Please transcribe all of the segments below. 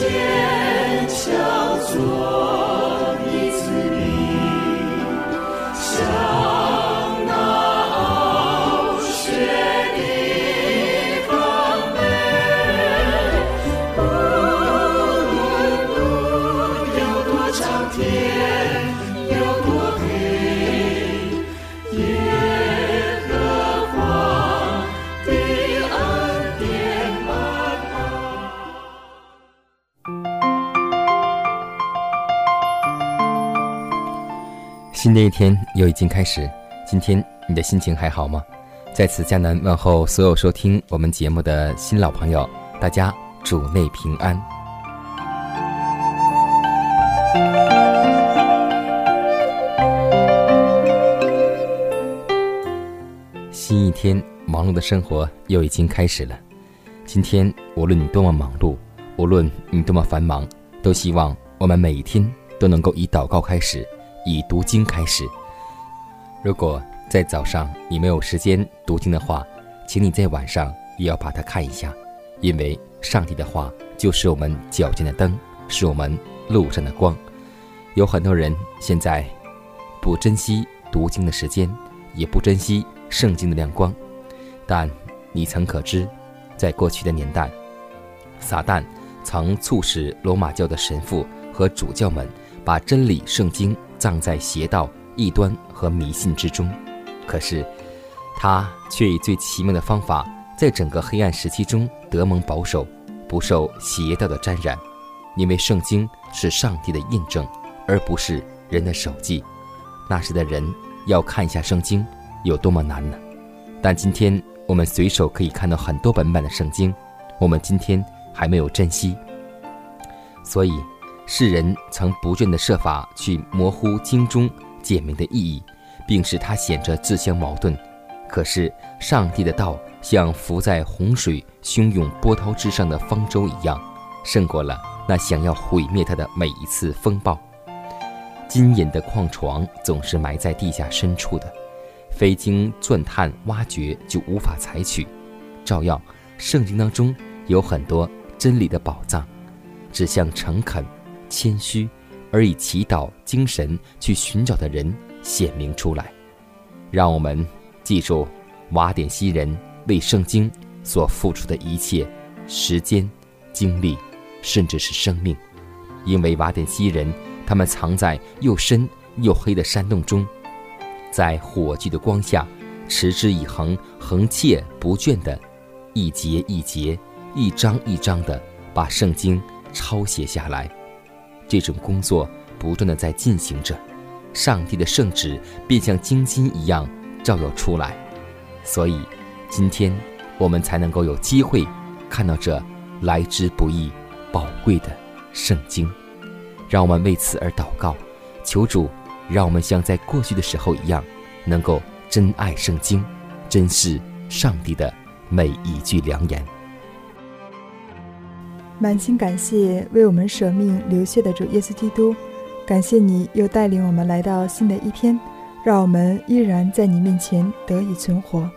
坚强做。的一天又已经开始，今天你的心情还好吗？在此，迦南问候所有收听我们节目的新老朋友，大家主内平安。新一天忙碌的生活又已经开始了。今天无论你多么忙碌，无论你多么繁忙，都希望我们每一天都能够以祷告开始。以读经开始。如果在早上你没有时间读经的话，请你在晚上也要把它看一下，因为上帝的话就是我们脚前的灯，是我们路上的光。有很多人现在不珍惜读经的时间，也不珍惜圣经的亮光，但你曾可知，在过去的年代，撒旦曾促使罗马教的神父和主教们把真理圣经。葬在邪道、异端和迷信之中，可是他却以最奇妙的方法，在整个黑暗时期中得蒙保守，不受邪道的沾染。因为圣经是上帝的印证，而不是人的手记。那时的人要看一下圣经有多么难呢？但今天我们随手可以看到很多本版的圣经，我们今天还没有珍惜，所以。世人曾不倦地设法去模糊经中简明的意义，并使它显着自相矛盾。可是，上帝的道像浮在洪水汹涌波涛之上的方舟一样，胜过了那想要毁灭它的每一次风暴。金银的矿床总是埋在地下深处的，非经钻探挖掘就无法采取。照样，圣经当中有很多真理的宝藏，指向诚恳。谦虚，而以祈祷精神去寻找的人显明出来。让我们记住瓦典西人为圣经所付出的一切时间、精力，甚至是生命。因为瓦典西人，他们藏在又深又黑的山洞中，在火炬的光下，持之以恒、恒切不倦的，一节一节、一章一章的把圣经抄写下来。这种工作不断的在进行着，上帝的圣旨便像金金一样照耀出来，所以今天我们才能够有机会看到这来之不易、宝贵的圣经。让我们为此而祷告，求主让我们像在过去的时候一样，能够珍爱圣经，珍视上帝的每一句良言。满心感谢为我们舍命流血的主耶稣基督，感谢你又带领我们来到新的一天，让我们依然在你面前得以存活。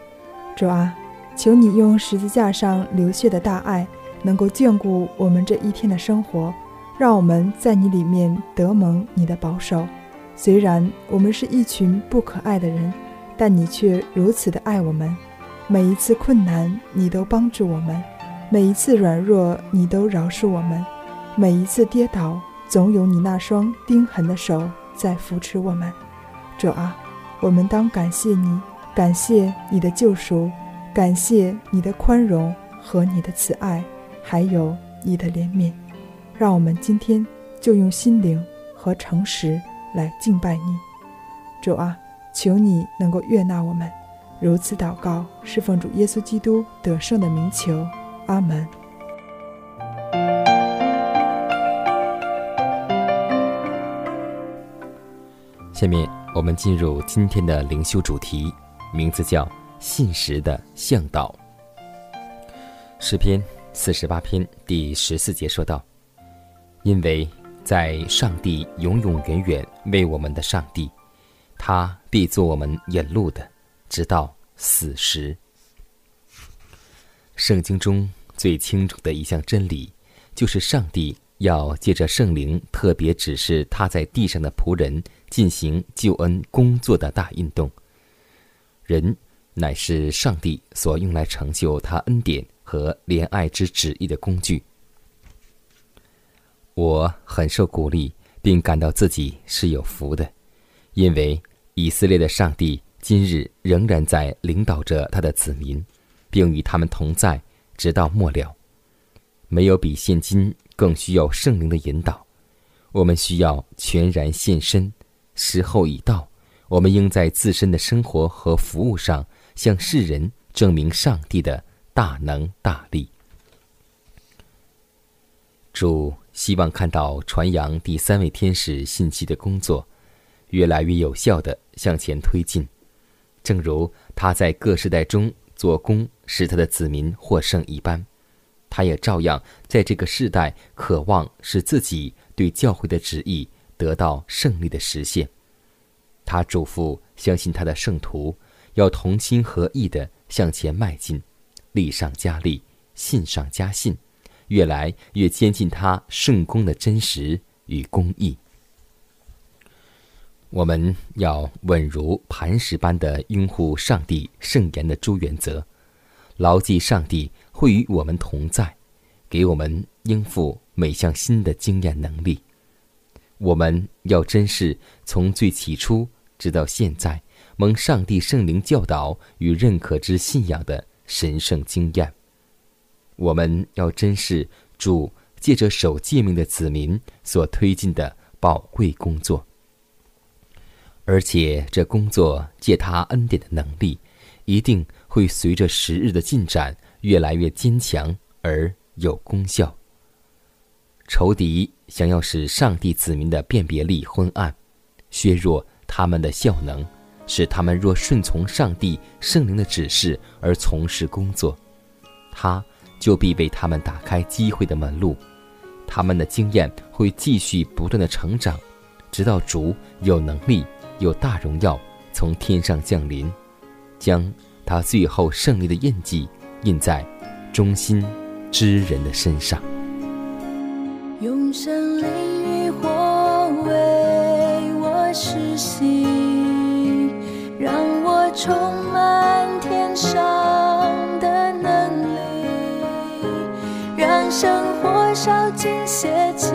主啊，求你用十字架上流血的大爱，能够眷顾我们这一天的生活，让我们在你里面得蒙你的保守。虽然我们是一群不可爱的人，但你却如此的爱我们，每一次困难你都帮助我们。每一次软弱，你都饶恕我们；每一次跌倒，总有你那双钉痕的手在扶持我们。主啊，我们当感谢你，感谢你的救赎，感谢你的宽容和你的慈爱，还有你的怜悯。让我们今天就用心灵和诚实来敬拜你。主啊，求你能够悦纳我们。如此祷告，是奉主耶稣基督得胜的名求。阿门。下面我们进入今天的灵修主题，名字叫“信实的向导”。诗篇四十八篇第十四节说道：“因为在上帝永永远远为我们的上帝，他必做我们引路的，直到死时。”圣经中最清楚的一项真理，就是上帝要借着圣灵特别指示他在地上的仆人。进行救恩工作的大运动。人乃是上帝所用来成就他恩典和怜爱之旨意的工具。我很受鼓励，并感到自己是有福的，因为以色列的上帝今日仍然在领导着他的子民，并与他们同在，直到末了。没有比现今更需要圣灵的引导。我们需要全然献身。时候已到，我们应在自身的生活和服务上向世人证明上帝的大能大力。主希望看到传扬第三位天使信息的工作越来越有效的向前推进，正如他在各时代中做工使他的子民获胜一般，他也照样在这个世代渴望使自己对教会的旨意。得到胜利的实现，他嘱咐相信他的圣徒要同心合意地向前迈进，力上加力，信上加信，越来越接近他圣功的真实与公义。我们要稳如磐石般的拥护上帝圣言的诸原则，牢记上帝会与我们同在，给我们应付每项新的经验能力。我们要珍视从最起初直到现在蒙上帝圣灵教导与认可之信仰的神圣经验。我们要珍视主借着守诫命的子民所推进的宝贵工作，而且这工作借他恩典的能力，一定会随着时日的进展越来越坚强而有功效。仇敌想要使上帝子民的辨别力昏暗，削弱他们的效能，使他们若顺从上帝圣灵的指示而从事工作，他就必为他们打开机会的门路。他们的经验会继续不断的成长，直到主有能力、有大荣耀从天上降临，将他最后胜利的印记印在忠心之人的身上。用神灵与火为我实习，让我充满天上的能力，让生活烧尽邪气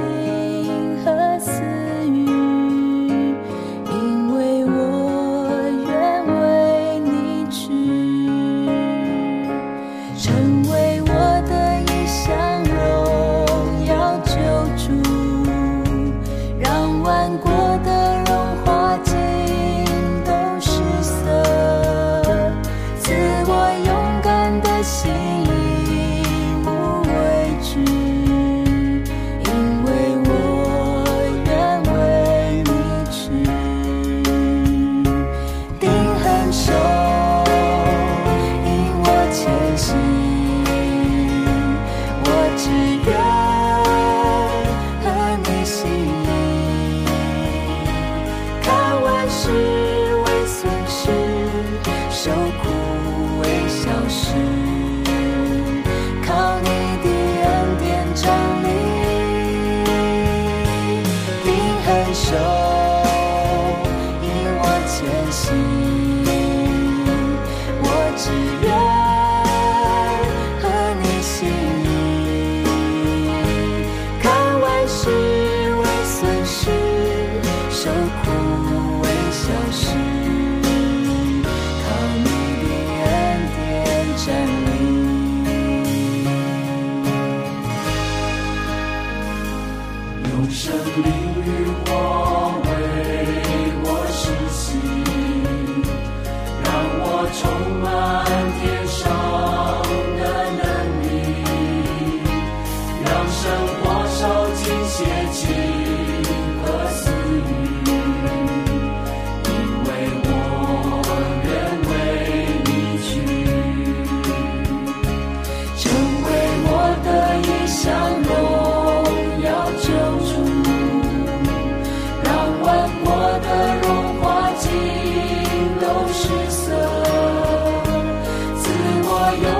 your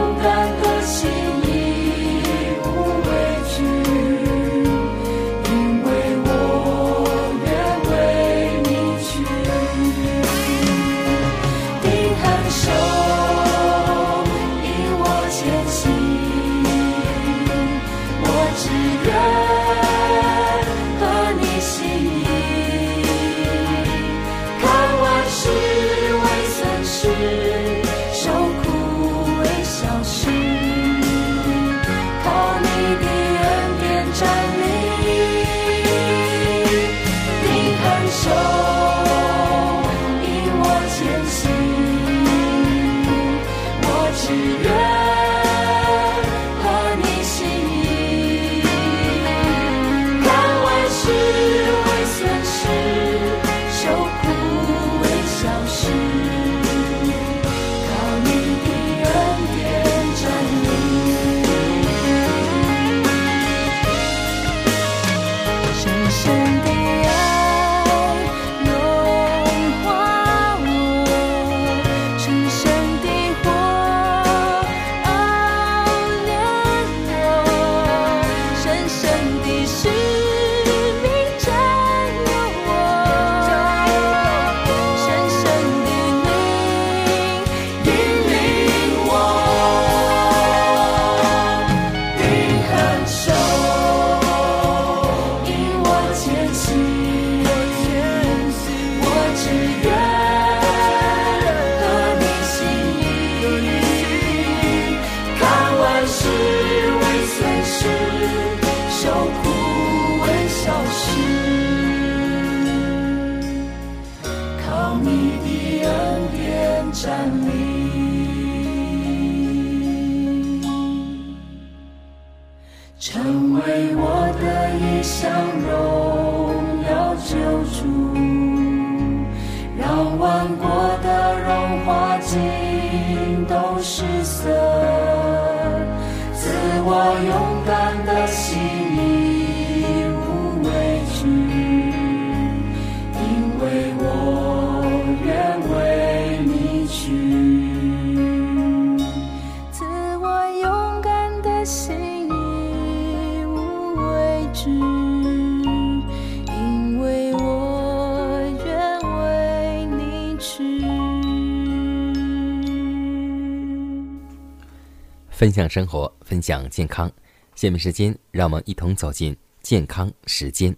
分享生活，分享健康。下面时间，让我们一同走进健康时间。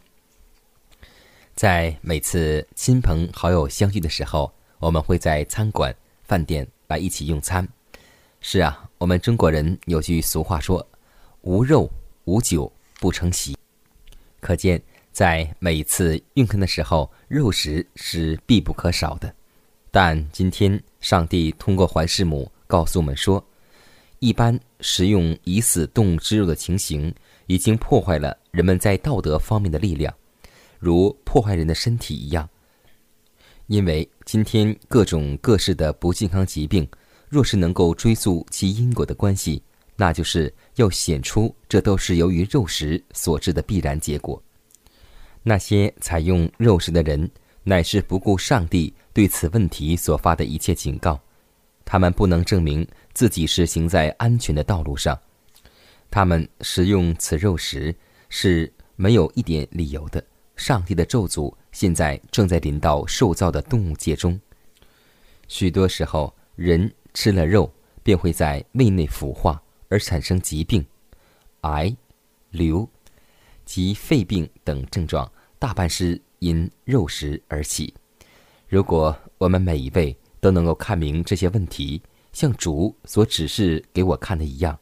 在每次亲朋好友相聚的时候，我们会在餐馆、饭店来一起用餐。是啊，我们中国人有句俗话说：“无肉无酒不成席。”可见，在每次用餐的时候，肉食是必不可少的。但今天，上帝通过怀世母告诉我们说。一般食用已死动物之肉的情形，已经破坏了人们在道德方面的力量，如破坏人的身体一样。因为今天各种各式的不健康疾病，若是能够追溯其因果的关系，那就是要显出这都是由于肉食所致的必然结果。那些采用肉食的人，乃是不顾上帝对此问题所发的一切警告。他们不能证明自己是行在安全的道路上，他们食用此肉食是没有一点理由的。上帝的咒诅现在正在临到受造的动物界中。许多时候，人吃了肉便会在胃内腐化，而产生疾病，癌、瘤及肺病等症状，大半是因肉食而起。如果我们每一位，都能够看明这些问题，像主所指示给我看的一样，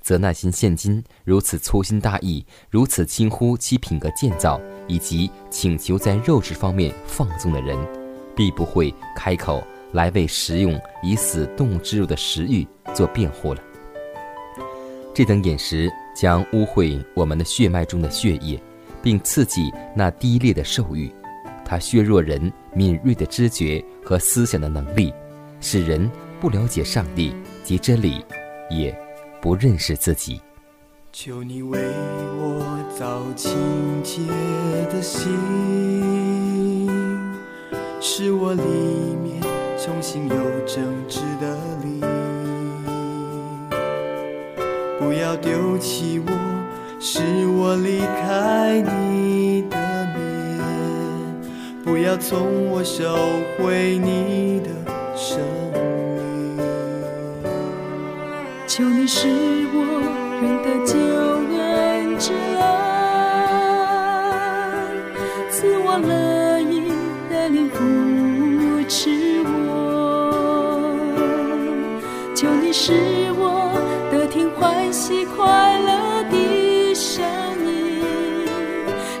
则那些现今如此粗心大意、如此轻忽其品格建造，以及请求在肉质方面放纵的人，必不会开口来为食用已死动物之肉的食欲做辩护了。这等饮食将污秽我们的血脉中的血液，并刺激那低劣的兽欲，它削弱人敏锐的知觉和思想的能力，使人不了解上帝及真理，也不认识自己。求你为我造清洁的心，使我里面重新有正直的灵。不要丢弃我，使我离开你。不要从我收回你的生命。求你使我。人的救恩之恩，赐我乐意的灵扶持我，求你使我得听欢喜快乐的声音，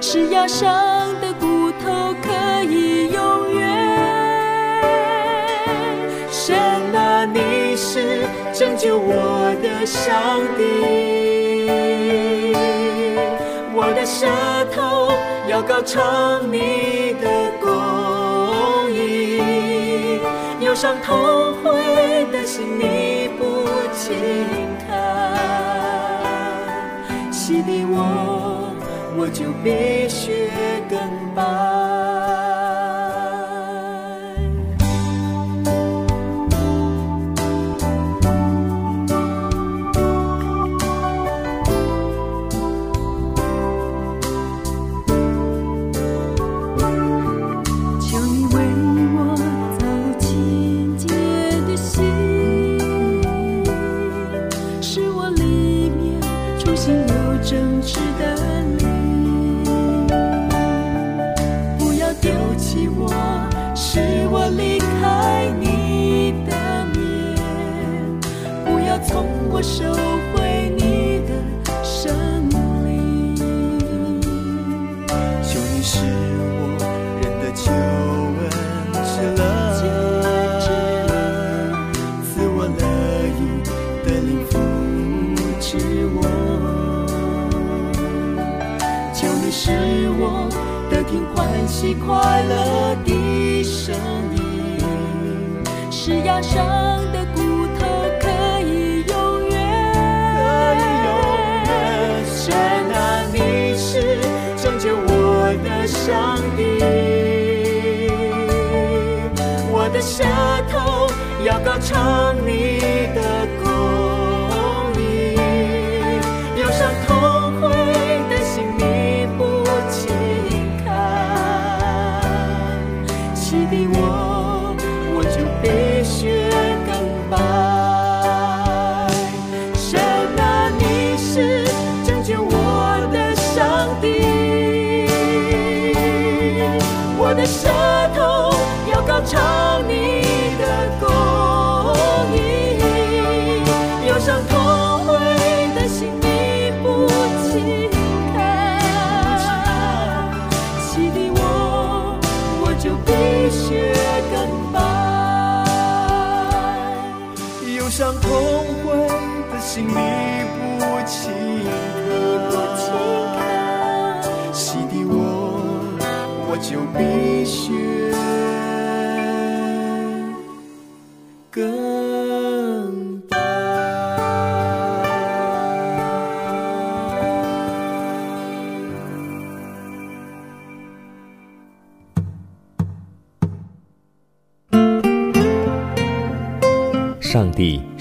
是压伤救我的上帝。我的舌头要高唱你的公义，忧伤痛悔的心你不轻看，洗涤我，我就必须更压伤的骨头可以永远。可以永远。神啊，你是拯救我的上帝，我的舌头要高唱你的心离不清可洗涤我，我就必须。上帝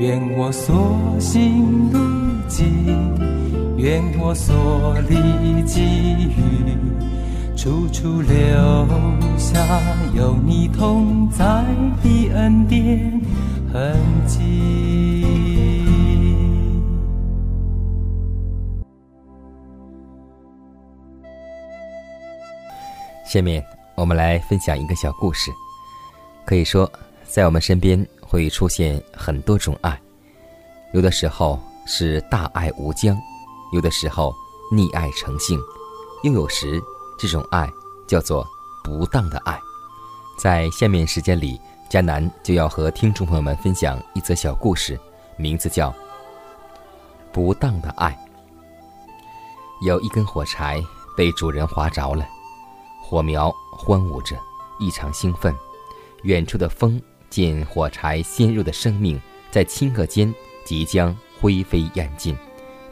愿我所行路径，愿我所历际遇。处处留下有你同在的恩典痕迹。下面我们来分享一个小故事。可以说，在我们身边会出现很多种爱，有的时候是大爱无疆，有的时候溺爱成性，又有时。这种爱叫做不当的爱，在下面时间里，迦南就要和听众朋友们分享一则小故事，名字叫《不当的爱》。有一根火柴被主人划着了，火苗欢舞着，异常兴奋。远处的风见火柴鲜肉的生命在顷刻间即将灰飞烟尽，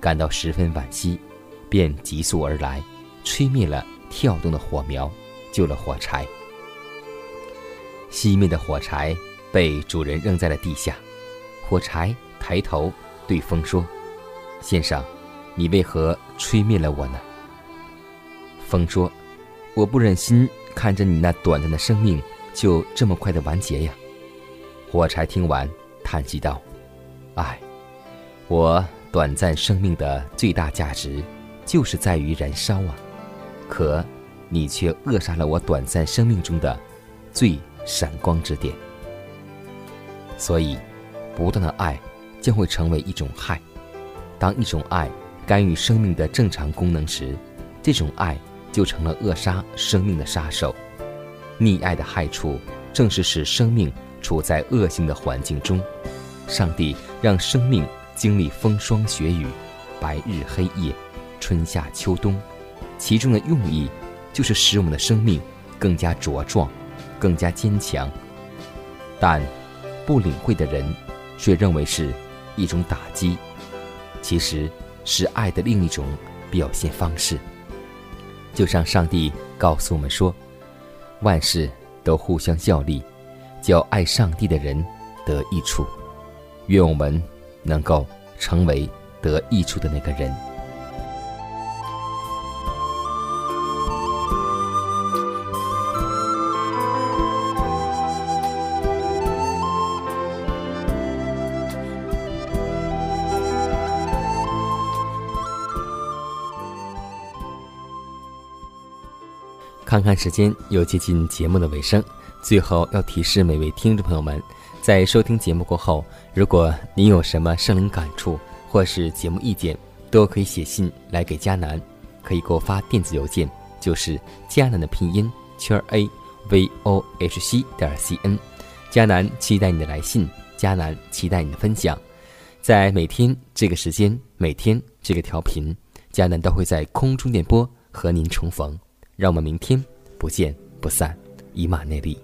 感到十分惋惜，便急速而来，吹灭了。跳动的火苗救了火柴，熄灭的火柴被主人扔在了地下。火柴抬头对风说：“先生，你为何吹灭了我呢？”风说：“我不忍心看着你那短暂的生命就这么快的完结呀。”火柴听完，叹息道：“唉，我短暂生命的最大价值，就是在于燃烧啊。”可，你却扼杀了我短暂生命中的最闪光之点。所以，不断的爱将会成为一种害。当一种爱干预生命的正常功能时，这种爱就成了扼杀生命的杀手。溺爱的害处，正是使生命处在恶性的环境中。上帝让生命经历风霜雪雨、白日黑夜、春夏秋冬。其中的用意，就是使我们的生命更加茁壮，更加坚强。但不领会的人，却认为是一种打击，其实是爱的另一种表现方式。就像上帝告诉我们说：“万事都互相效力，叫爱上帝的人得益处。”愿我们能够成为得益处的那个人。看看时间，又接近节目的尾声。最后要提示每位听众朋友们，在收听节目过后，如果您有什么生灵感触或是节目意见，都可以写信来给佳南，可以给我发电子邮件，就是佳南的拼音圈 a v o h c 点 c n。佳南期待你的来信，佳南期待你的分享。在每天这个时间，每天这个调频，佳南都会在空中电波和您重逢。让我们明天不见不散，以马内利。